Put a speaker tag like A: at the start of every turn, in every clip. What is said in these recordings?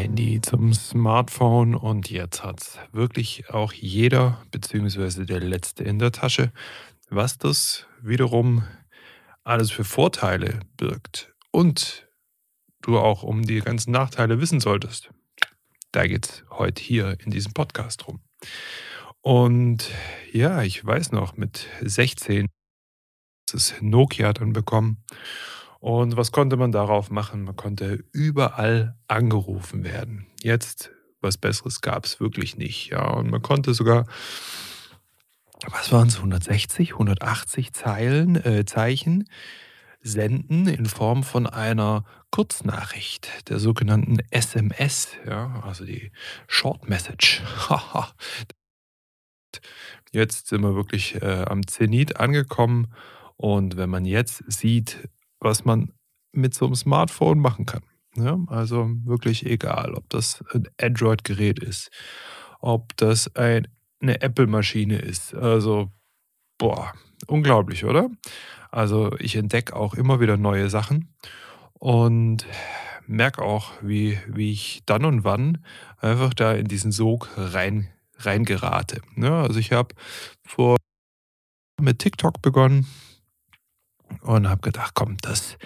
A: Handy zum Smartphone und jetzt hat es wirklich auch jeder beziehungsweise der Letzte in der Tasche, was das wiederum alles für Vorteile birgt und du auch um die ganzen Nachteile wissen solltest. Da geht es heute hier in diesem Podcast rum. Und ja, ich weiß noch, mit 16 ist es Nokia dann bekommen und was konnte man darauf machen? Man konnte überall angerufen werden. Jetzt, was Besseres gab es wirklich nicht. Ja, und man konnte sogar, was waren es, 160, 180 Zeilen, äh, Zeichen senden in Form von einer Kurznachricht, der sogenannten SMS, ja, also die Short Message. jetzt sind wir wirklich äh, am Zenit angekommen und wenn man jetzt sieht, was man mit so einem Smartphone machen kann. Ja, also wirklich egal, ob das ein Android-Gerät ist, ob das ein, eine Apple-Maschine ist. Also, boah, unglaublich, oder? Also ich entdecke auch immer wieder neue Sachen und merke auch, wie, wie ich dann und wann einfach da in diesen Sog rein, reingerate. Ja, also ich habe vor mit TikTok begonnen, und habe gedacht, komm, das,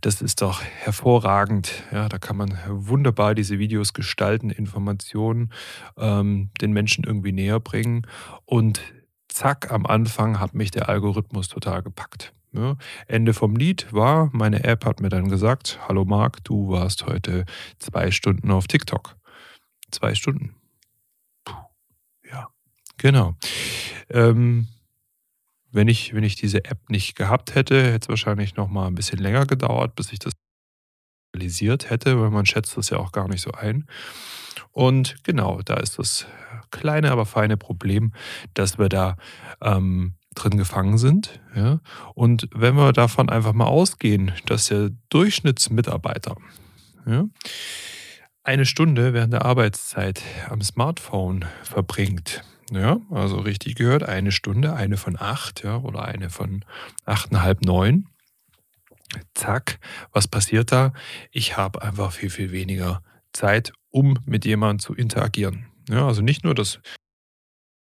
A: das ist doch hervorragend. Ja, da kann man wunderbar diese Videos gestalten, Informationen ähm, den Menschen irgendwie näher bringen. Und zack, am Anfang hat mich der Algorithmus total gepackt. Ja, Ende vom Lied war, meine App hat mir dann gesagt, hallo Marc, du warst heute zwei Stunden auf TikTok. Zwei Stunden. Puh, ja, genau. Ähm, wenn ich, wenn ich diese App nicht gehabt hätte, hätte es wahrscheinlich noch mal ein bisschen länger gedauert, bis ich das realisiert hätte, weil man schätzt das ja auch gar nicht so ein. Und genau, da ist das kleine, aber feine Problem, dass wir da ähm, drin gefangen sind. Ja? Und wenn wir davon einfach mal ausgehen, dass der Durchschnittsmitarbeiter ja, eine Stunde während der Arbeitszeit am Smartphone verbringt, ja, also richtig gehört, eine Stunde, eine von acht, ja, oder eine von achteinhalb, neun. Zack, was passiert da? Ich habe einfach viel, viel weniger Zeit, um mit jemandem zu interagieren. Ja, also nicht nur, dass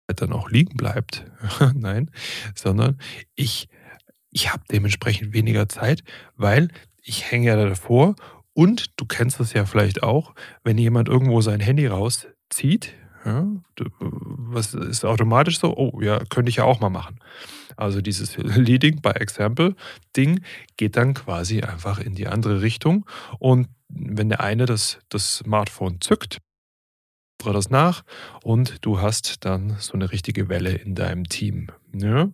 A: dann auch liegen bleibt, nein, sondern ich, ich habe dementsprechend weniger Zeit, weil ich hänge ja davor und du kennst das ja vielleicht auch, wenn jemand irgendwo sein Handy rauszieht, ja, was ist automatisch so? Oh, ja, könnte ich ja auch mal machen. Also dieses Leading by Example Ding geht dann quasi einfach in die andere Richtung. Und wenn der eine das, das Smartphone zückt, das nach und du hast dann so eine richtige Welle in deinem Team. Ja?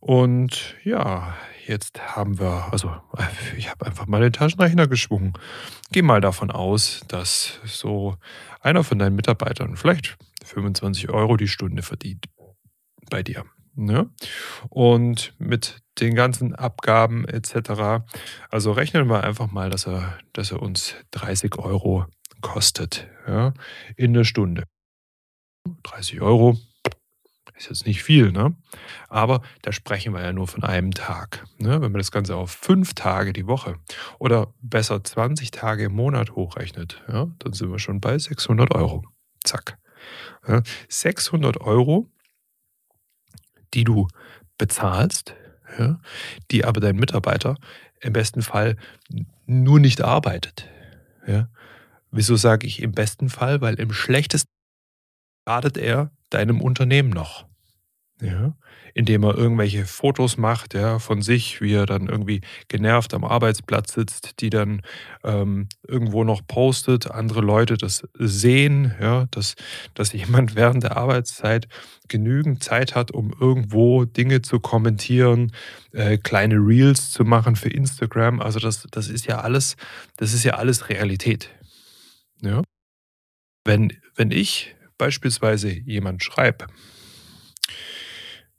A: Und ja, jetzt haben wir, also ich habe einfach mal den Taschenrechner geschwungen. Geh mal davon aus, dass so einer von deinen Mitarbeitern vielleicht 25 Euro die Stunde verdient bei dir. Ne? Und mit den ganzen Abgaben etc. Also rechnen wir einfach mal, dass er, dass er uns 30 Euro kostet ja, in der Stunde. 30 Euro ist jetzt nicht viel, ne? aber da sprechen wir ja nur von einem Tag. Ne? Wenn man das Ganze auf fünf Tage die Woche oder besser 20 Tage im Monat hochrechnet, ja, dann sind wir schon bei 600 Euro. Zack. Ja, 600 Euro, die du bezahlst, ja, die aber dein Mitarbeiter im besten Fall nur nicht arbeitet. Ja. Wieso sage ich im besten Fall? Weil im schlechtesten schadet er deinem Unternehmen noch. Ja, indem er irgendwelche Fotos macht, ja, von sich, wie er dann irgendwie genervt am Arbeitsplatz sitzt, die dann ähm, irgendwo noch postet, andere Leute das sehen, ja, dass, dass jemand während der Arbeitszeit genügend Zeit hat, um irgendwo Dinge zu kommentieren, äh, kleine Reels zu machen für Instagram. Also das, das ist ja alles, das ist ja alles Realität. Ja? Wenn, wenn ich beispielsweise jemand schreibe,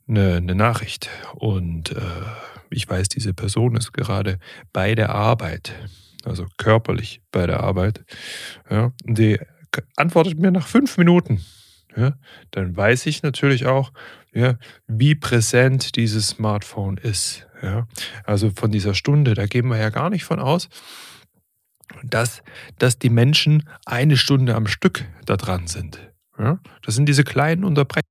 A: 'ne 'ne Nachricht und, äh, ich weiß, diese Person ist gerade bei der Arbeit, also körperlich bei der Arbeit, ja, die antwortet mir nach 5 Minuten, ja, dann weiß ich natürlich auch, ja, wie präsent dieses Smartphone ist, ja. Also, von dieser Stunde, da gehen wir ja gar nicht von aus, dass dass die Menschen eine Stunde am Stück da dran sind, ja? Das sind diese kleinen Unterbrech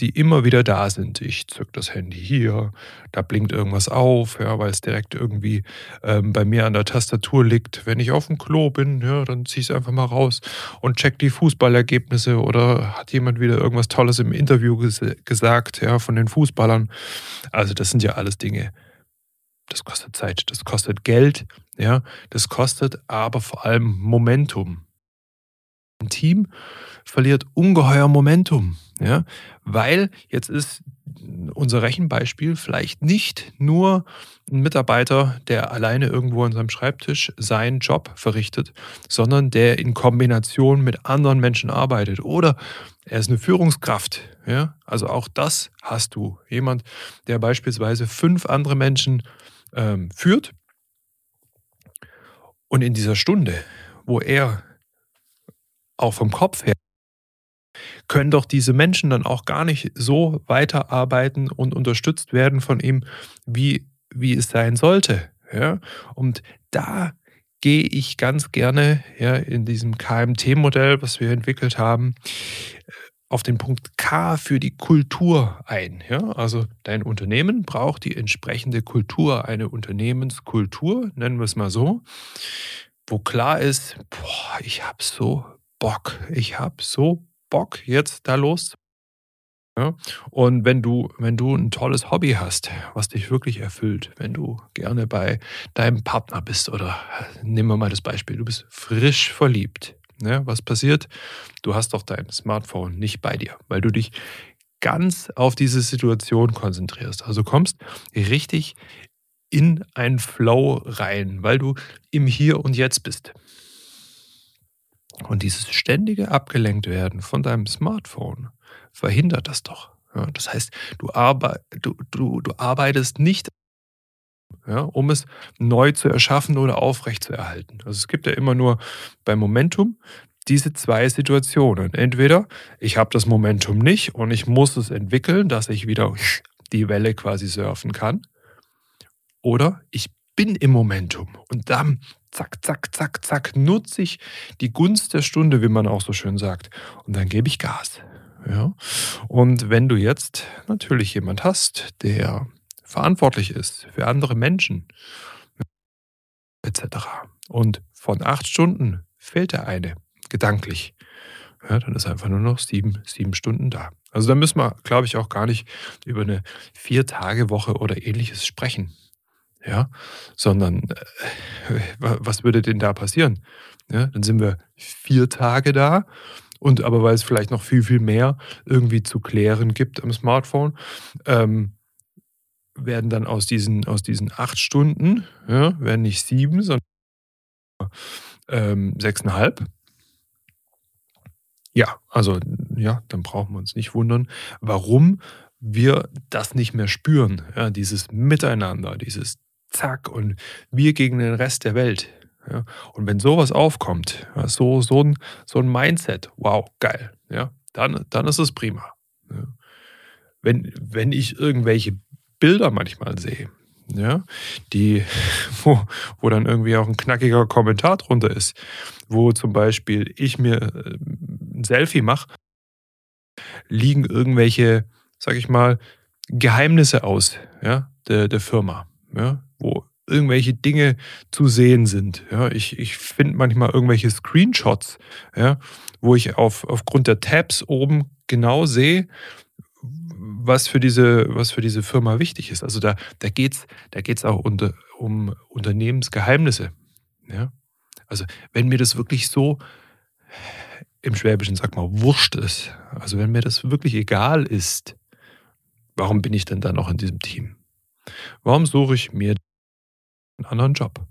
A: die immer wieder da sind. Ich zücke das Handy hier, da blinkt irgendwas auf, ja, weil's direkt irgendwie, ähm, bei mir an der Tastatur liegt. Wenn ich aufm Klo bin, ja, dann ziehe ich's einfach mal raus und checke die Fußballergebnisse oder hat jemand wieder irgendwas Tolles im Interview gese gesagt, ja, von den Fußballern. Also, das sind ja alles Dinge das kostet Zeit, das kostet Geld, ja, das kostet aber vor allem Momentum. 'N Team verliert ungeheuer Momentum, ja, weil jetzt ist unser Rechenbeispiel vielleicht nicht nur 'n Mitarbeiter, der alleine irgendwo an seinem Schreibtisch seinen Job verrichtet, sondern der in Kombination mit anderen Menschen arbeitet oder er ist 'ne Führungskraft, ja? Also, auch das hast du. Jemand, der beispielsweise 5 andere Menschen, ähm, führt und in dieser Stunde, wo er auch vom Kopf her können doch diese Menschen dann auch gar nicht so weiterarbeiten und unterstützt werden von ihm, wie wie es sein sollte, ja? Und da gehe ich ganz gerne, ja, in diesem KMT-Modell, was wir entwickelt haben, auf den Punkt K für die Kultur ein, ja? Also, dein Unternehmen braucht die entsprechende Kultur, eine Unternehmenskultur, nennen wir's mal so, wo klar ist: „Boah, ich habe so Bock. Ich habe so Bock, jetzt da los“ ja? Und wenn du wenn du 'n tolles Hobby hast, was dich wirklich erfüllt, wenn du gerne bei deinem Partner bist oder nehmen wir mal das Beispiel, du bist frisch verliebt, ne? Was passiert? Du hast doch dein Smartphone nicht bei dir, weil du dich ganz auf diese Situation konzentrierst. Also, kommst richtig in einen Flow rein, weil du im Hier und Jetzt bist. Und dieses ständige Abgelenktwerden von deinem Smartphone verhindert das doch, ja? Das heißt, du arbei du du du arbeitest nicht ja, um es neu zu erschaffen oder aufrechtzuerhalten. Also, es gibt ja immer nur beim Momentum diese 2 Situationen. Entweder ich habe das Momentum nicht und ich muss es entwickeln, dass ich wieder die Welle quasi surfen kann oder ich bin im Momentum und dann zack, zack, zack, zack, nutze ich die Gunst der Stunde, wie man auch so schön sagt, und dann gebe ich Gas, ja? Und wenn du jetzt natürlich jemand hast, der verantwortlich ist für andere Menschen et cetera, und von 8 Stunden fehlt der eine gedanklich, ja, dann ist einfach nur noch 7 7 Stunden da. Also, da müssen wir, glaube ich, auch gar nicht über 'ne Vier-Tage-Woche oder Ähnliches sprechen, ja? Sondern, äh, wa was würde denn da passieren? Ja, dann sind wir 4 Tage da und aber weil's vielleicht noch viel, viel mehr irgendwie zu klären gibt am Smartphone, ähm, werden dann aus diesen aus diesen 8 Stunden, ja, werden nicht 7, son ähm, 6,5. Ja, also, ja, dann brauchen wir uns nicht wundern, warum wir das nicht mehr spüren, ja, dieses Miteinander, dieses Zack und wir gegen den Rest der Welt, ja? Und wenn so was aufkommt, ja, so so 'n so 'n Mindset, wow, geil, ja, dann dann ist es prima, ja? Wenn wenn ich irgendwelche Bilder manchmal sehe, ja, die wo wo dann irgendwie auch 'n knackiger Kommentar drunter ist, wo zum Beispiel ich mir, äh, 'n Selfie mache liegen irgendwelche, sage ich mal, Geheimnisse aus, ja, der der Firma, ja, wo irgendwelche Dinge zu sehen sind, ja? Ich ich finde manchmal irgendwelche Screenshots, ja, wo ich auf aufgrund der Tabs oben genau sehe, was für diese was für diese Firma wichtig ist. Also, da da geht's da geht's auch unter um Unternehmensgeheimnisse, ja? Also, wenn mir das wirklich so im Schwäbischen sagt man Wurst ist, also, wenn mir das wirklich egal ist, warum bin ich denn dann noch in diesem Team? Warum suche ich mir 'n anderen Job?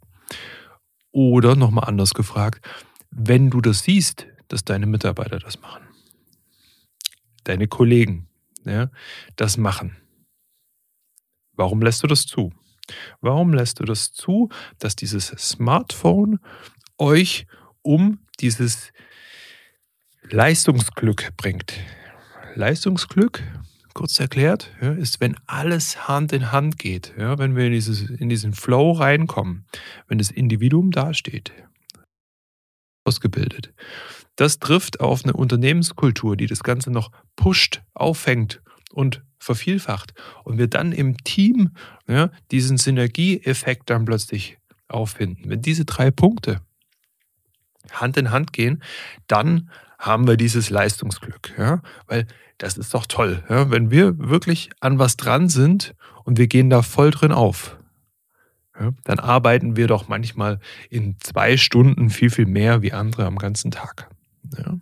A: Oder noch mal anders gefragt, wenn du das siehst, dass deine Mitarbeiter das machen deine Kollegen, ja, das machen. Warum lässt du das zu? Warum lässt du das zu, dass dieses Smartphone euch um dieses Leistungsglück bringt? Leistungsglück, kurz erklärt, ist, wenn alles Hand in Hand geht, ja, wenn wir in, dieses, in diesen Flow reinkommen, wenn das Individuum dasteht, ausgebildet. Das trifft auf eine Unternehmenskultur, die das Ganze noch pusht, auffängt und vervielfacht. Und wir dann im Team ja, diesen Synergieeffekt dann plötzlich auffinden. Wenn diese drei Punkte Hand in Hand gehen, dann haben wir dieses Leistungsglück. Ja? Weil das ist doch toll, ja? wenn wir wirklich an was dran sind und wir gehen da voll drin auf. Ja? Dann arbeiten wir doch manchmal in zwei Stunden viel, viel mehr wie andere am ganzen Tag. Ja?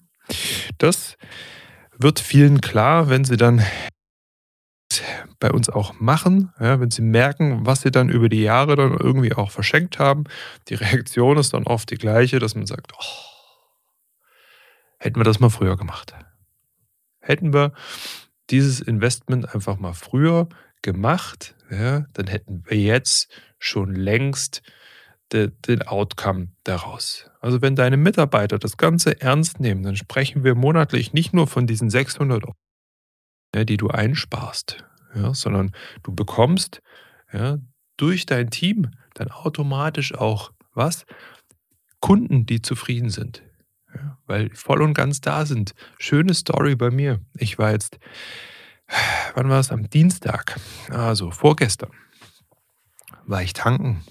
A: Das wird vielen klar, wenn sie dann bei uns auch machen, ja, wenn sie merken, was sie dann über die Jahre dann irgendwie auch verschenkt haben. Die Reaktion ist dann oft die gleiche, dass man sagt, oh, hätten wir das mal früher gemacht. Hätten wir dieses Investment einfach mal früher gemacht, ja, dann hätten wir jetzt schon längst de, den Outcome daraus. Also wenn deine Mitarbeiter das Ganze ernst nehmen, dann sprechen wir monatlich nicht nur von diesen 600 Euro, die du einsparst, ja, sondern du bekommst ja, durch dein Team dann automatisch auch was? Kunden, die zufrieden sind. Ja, weil voll und ganz da sind. Schöne Story bei mir. Ich war jetzt, wann war es? Am Dienstag, also vorgestern, war ich tanken.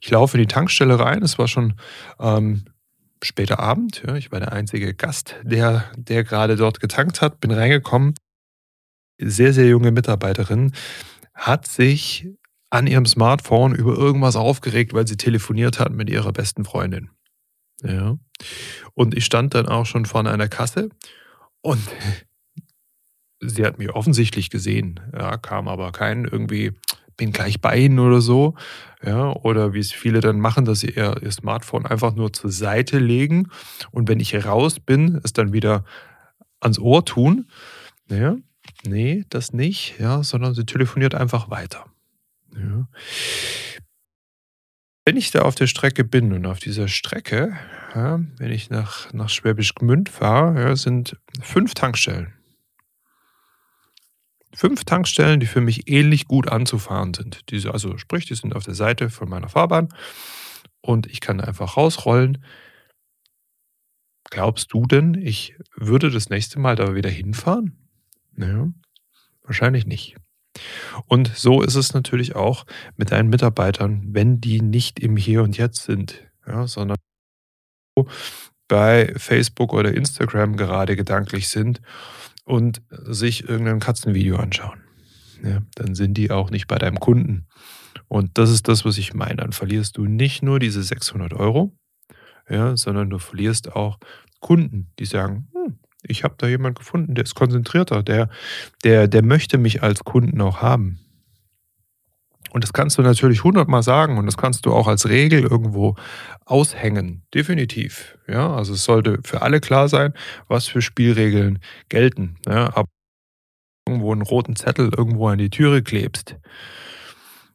A: Ich laufe in die Tankstelle rein. Es war schon ähm, später Abend. Ja, ich war der einzige Gast, der, der gerade dort getankt hat. Bin reingekommen sehr, sehr junge Mitarbeiterin hat sich an ihrem Smartphone über irgendwas aufgeregt, weil sie telefoniert hat mit ihrer besten Freundin. Ja. Und ich stand dann auch schon vor einer Kasse und sie hat mich offensichtlich gesehen, ja, kam aber kein irgendwie, bin gleich bei Ihnen oder so. Ja, oder wie es viele dann machen, dass sie ihr, ihr Smartphone einfach nur zur Seite legen und wenn ich raus bin, es dann wieder ans Ohr tun. Ja. Nee, das nicht, ja, sondern sie telefoniert einfach weiter. Ja. Wenn ich da auf der Strecke bin und auf dieser Strecke, ja, wenn ich nach, nach Schwäbisch Gmünd fahre, ja, sind fünf Tankstellen. Fünf Tankstellen, die für mich ähnlich gut anzufahren sind. Diese, also sprich, die sind auf der Seite von meiner Fahrbahn und ich kann einfach rausrollen. Glaubst du denn, ich würde das nächste Mal da wieder hinfahren? Ja, wahrscheinlich nicht. Und so ist es natürlich auch mit deinen Mitarbeitern, wenn die nicht im Hier und Jetzt sind, ja, sondern bei Facebook oder Instagram gerade gedanklich sind und sich irgendein Katzenvideo anschauen. Ja, dann sind die auch nicht bei deinem Kunden. Und das ist das, was ich meine. Dann verlierst du nicht nur diese 600 Euro, ja, sondern du verlierst auch Kunden, die sagen, hm, ich habe da jemanden gefunden, der ist konzentrierter, der, der, der möchte mich als Kunden auch haben. Und das kannst du natürlich hundertmal sagen und das kannst du auch als Regel irgendwo aushängen. Definitiv. Ja, also es sollte für alle klar sein, was für Spielregeln gelten. Ja, aber irgendwo einen roten Zettel irgendwo an die Türe klebst.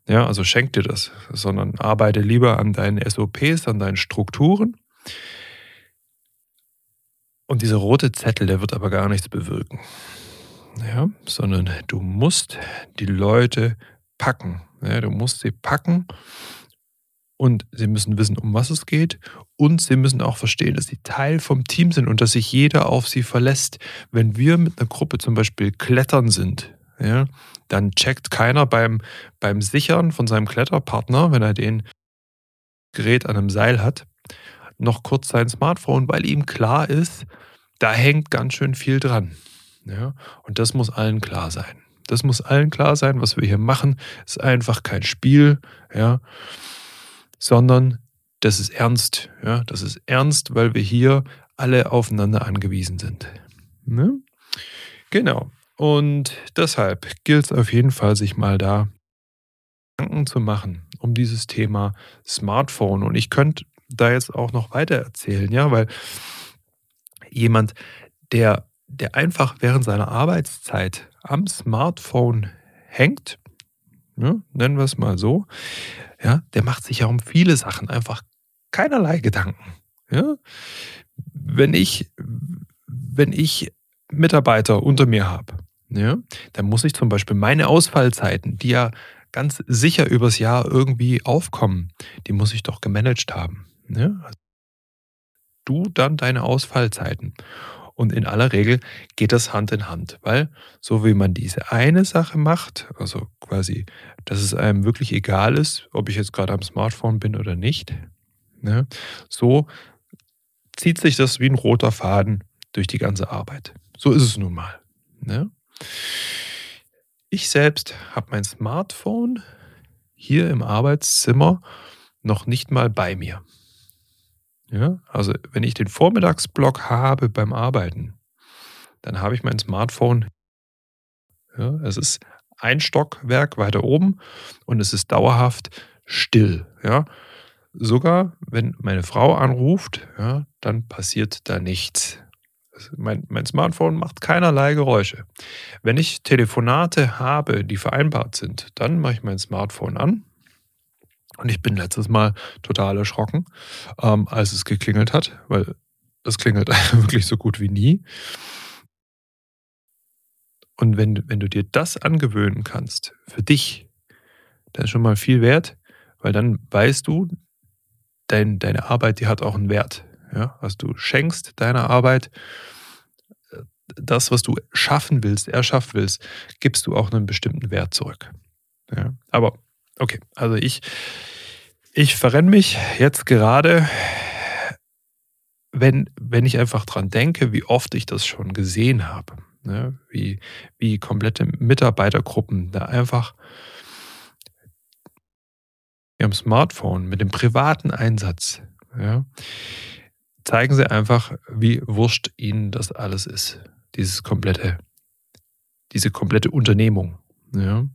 A: Ja, also schenk dir das, sondern arbeite lieber an deinen SOPs, an deinen Strukturen und dieser rote Zettel, der wird aber gar nichts bewirken. Ja, sondern du musst die Leute packen. Ja, du musst sie packen und sie müssen wissen, um was es geht. Und sie müssen auch verstehen, dass sie Teil vom Team sind und dass sich jeder auf sie verlässt. Wenn wir mit einer Gruppe zum Beispiel klettern sind, ja, dann checkt keiner beim, beim Sichern von seinem Kletterpartner, wenn er den Gerät an einem Seil hat, noch kurz sein Smartphone, weil ihm klar ist, da hängt ganz schön viel dran. Ja? Und das muss allen klar sein. Das muss allen klar sein, was wir hier machen, ist einfach kein Spiel, ja, sondern das ist ernst. Ja? Das ist ernst, weil wir hier alle aufeinander angewiesen sind. Ne? Genau. Und deshalb gilt es auf jeden Fall, sich mal da Gedanken zu machen um dieses Thema Smartphone. Und ich könnte da jetzt auch noch weiter erzählen, ja, weil jemand, der der einfach während seiner Arbeitszeit am Smartphone hängt, ne, nennen wir es mal so, ja, der macht sich ja um viele Sachen einfach keinerlei Gedanken. Ja? Wenn ich, wenn ich Mitarbeiter unter mir habe, ja, dann muss ich zum Beispiel meine Ausfallzeiten, die ja ganz sicher übers Jahr irgendwie aufkommen, die muss ich doch gemanagt haben. Ja? Du dann deine Ausfallzeiten. Und in aller Regel geht das Hand in Hand, weil so wie man diese eine Sache macht, also quasi, dass es einem wirklich egal ist, ob ich jetzt gerade am Smartphone bin oder nicht, ne, so zieht sich das wie ein roter Faden durch die ganze Arbeit. So ist es nun mal. Ne? Ich selbst habe mein Smartphone hier im Arbeitszimmer noch nicht mal bei mir. Ja, also wenn ich den Vormittagsblock habe beim Arbeiten, dann habe ich mein Smartphone. Ja, es ist ein Stockwerk weiter oben und es ist dauerhaft still. Ja. Sogar wenn meine Frau anruft, ja, dann passiert da nichts. Mein, mein Smartphone macht keinerlei Geräusche. Wenn ich Telefonate habe, die vereinbart sind, dann mache ich mein Smartphone an und ich bin letztes Mal total erschrocken, ähm, als es geklingelt hat, weil es klingelt wirklich so gut wie nie. Und wenn, wenn du dir das angewöhnen kannst, für dich, dann ist schon mal viel wert, weil dann weißt du, dein, deine Arbeit, die hat auch einen Wert. Ja? Also du schenkst deiner Arbeit das, was du schaffen willst, erschaffen willst, gibst du auch einen bestimmten Wert zurück. Ja? Aber Okay, also ich, ich verrenne mich jetzt gerade, wenn, wenn ich einfach dran denke, wie oft ich das schon gesehen habe. Ne? Wie, wie komplette Mitarbeitergruppen da einfach ihrem Smartphone mit dem privaten Einsatz, ja, zeigen sie einfach, wie wurscht ihnen das alles ist. Dieses komplette, diese komplette Unternehmung. Ja.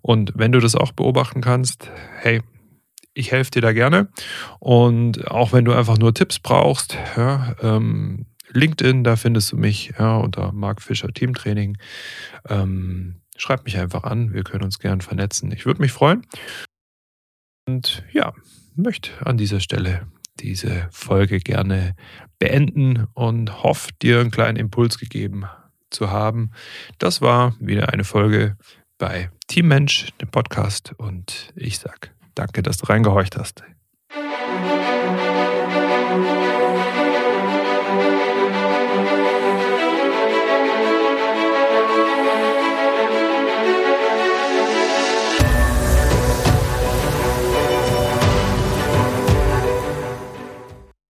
A: Und wenn du das auch beobachten kannst, hey, ich helfe dir da gerne. Und auch wenn du einfach nur Tipps brauchst, ja, ähm, LinkedIn, da findest du mich ja, unter Mark Fischer Teamtraining. Ähm, schreib mich einfach an, wir können uns gern vernetzen. Ich würde mich freuen. Und ja, möchte an dieser Stelle diese Folge gerne beenden und hoffe, dir einen kleinen Impuls gegeben zu haben. Das war wieder eine Folge bei Team Mensch, dem Podcast. Und ich sage danke, dass du reingehorcht hast.